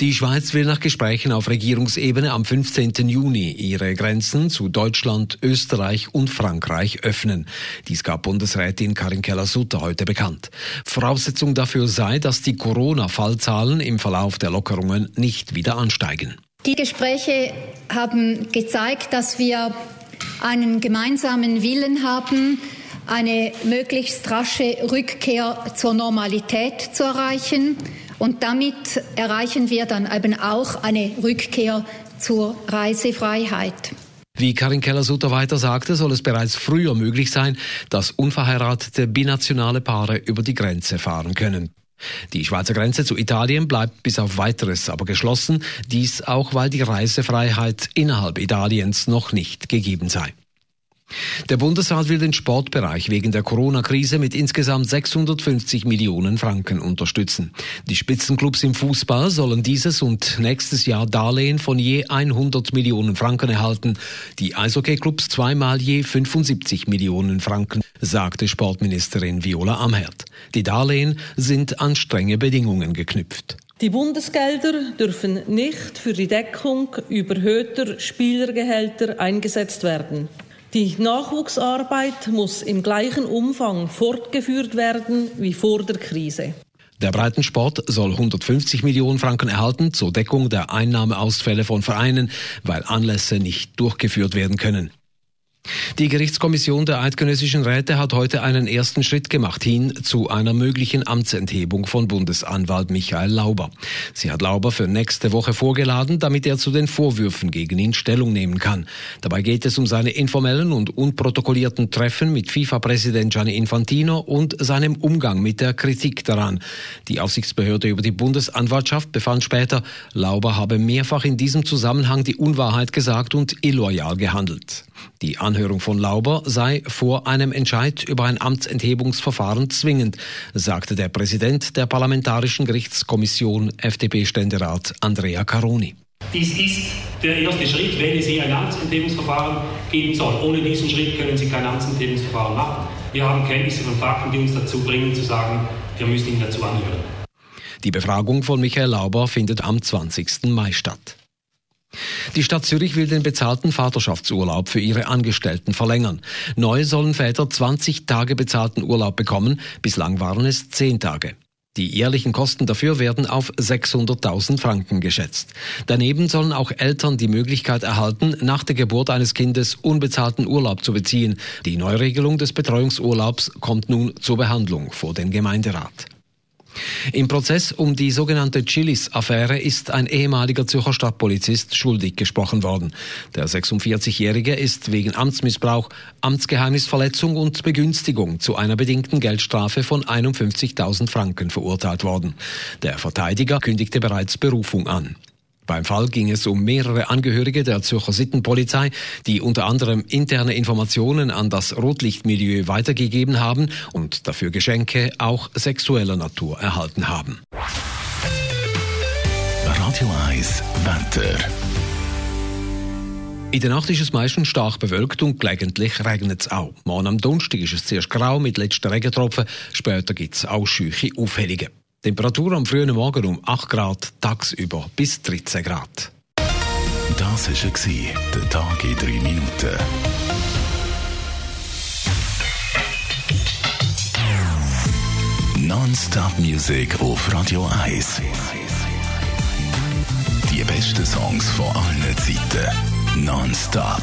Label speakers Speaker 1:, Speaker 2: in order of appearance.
Speaker 1: Die Schweiz will nach Gesprächen auf Regierungsebene am 15. Juni ihre Grenzen zu Deutschland, Österreich und Frankreich öffnen. Dies gab Bundesrätin Karin Keller-Sutter heute bekannt. Voraussetzung dafür sei, dass die Corona-Fallzahlen im Verlauf der Lockerungen nicht wieder ansteigen.
Speaker 2: Die Gespräche haben gezeigt, dass wir einen gemeinsamen Willen haben, eine möglichst rasche Rückkehr zur Normalität zu erreichen. Und damit erreichen wir dann eben auch eine Rückkehr zur Reisefreiheit.
Speaker 1: Wie Karin Keller-Sutter weiter sagte, soll es bereits früher möglich sein, dass unverheiratete binationale Paare über die Grenze fahren können. Die Schweizer Grenze zu Italien bleibt bis auf weiteres aber geschlossen, dies auch weil die Reisefreiheit innerhalb Italiens noch nicht gegeben sei. Der Bundesrat will den Sportbereich wegen der Corona-Krise mit insgesamt 650 Millionen Franken unterstützen. Die Spitzenclubs im Fußball sollen dieses und nächstes Jahr Darlehen von je 100 Millionen Franken erhalten, die Eishockeyclubs zweimal je 75 Millionen Franken, sagte Sportministerin Viola Amherd. Die Darlehen sind an strenge Bedingungen geknüpft.
Speaker 3: Die Bundesgelder dürfen nicht für die Deckung überhöhter Spielergehälter eingesetzt werden. Die Nachwuchsarbeit muss im gleichen Umfang fortgeführt werden wie vor der Krise.
Speaker 1: Der Breitensport soll 150 Millionen Franken erhalten zur Deckung der Einnahmeausfälle von Vereinen, weil Anlässe nicht durchgeführt werden können. Die Gerichtskommission der eidgenössischen Räte hat heute einen ersten Schritt gemacht hin zu einer möglichen Amtsenthebung von Bundesanwalt Michael Lauber. Sie hat Lauber für nächste Woche vorgeladen, damit er zu den Vorwürfen gegen ihn Stellung nehmen kann. Dabei geht es um seine informellen und unprotokollierten Treffen mit FIFA-Präsident Gianni Infantino und seinem Umgang mit der Kritik daran. Die Aufsichtsbehörde über die Bundesanwaltschaft befand später, Lauber habe mehrfach in diesem Zusammenhang die Unwahrheit gesagt und illoyal gehandelt. Die Anhörung von Lauber sei vor einem Entscheid über ein Amtsenthebungsverfahren zwingend, sagte der Präsident der Parlamentarischen Gerichtskommission FDP-Ständerat Andrea Caroni.
Speaker 4: Dies ist der erste Schritt, wenn es hier ein Amtsenthebungsverfahren geben soll. Ohne diesen Schritt können Sie kein Amtsenthebungsverfahren machen. Wir haben Kenntnisse von Fakten, die uns dazu bringen, zu sagen, wir müssen ihn dazu anhören.
Speaker 1: Die Befragung von Michael Lauber findet am 20. Mai statt. Die Stadt Zürich will den bezahlten Vaterschaftsurlaub für ihre Angestellten verlängern. Neu sollen Väter 20 Tage bezahlten Urlaub bekommen, bislang waren es 10 Tage. Die jährlichen Kosten dafür werden auf 600.000 Franken geschätzt. Daneben sollen auch Eltern die Möglichkeit erhalten, nach der Geburt eines Kindes unbezahlten Urlaub zu beziehen. Die Neuregelung des Betreuungsurlaubs kommt nun zur Behandlung vor den Gemeinderat. Im Prozess um die sogenannte Chilis-Affäre ist ein ehemaliger Zürcher Stadtpolizist schuldig gesprochen worden. Der 46-Jährige ist wegen Amtsmissbrauch, Amtsgeheimnisverletzung und Begünstigung zu einer bedingten Geldstrafe von 51.000 Franken verurteilt worden. Der Verteidiger kündigte bereits Berufung an. Beim Fall ging es um mehrere Angehörige der Zürcher Sittenpolizei, die unter anderem interne Informationen an das Rotlichtmilieu weitergegeben haben und dafür Geschenke auch sexueller Natur erhalten haben.
Speaker 5: Radio 1 Wetter.
Speaker 1: In der Nacht ist es meistens stark bewölkt und gelegentlich regnet es auch. Morgen am Donnerstag ist es zuerst grau mit letzten Regentropfen, später gibt es auch scheuche Aufhellungen. Temperatur am frühen Morgen um 8 Grad, tagsüber bis 13 Grad.
Speaker 5: Das war der Tag in 3 Minuten. Non-Stop Music auf Radio 1. Die besten Songs von allen Zeiten. Non-Stop.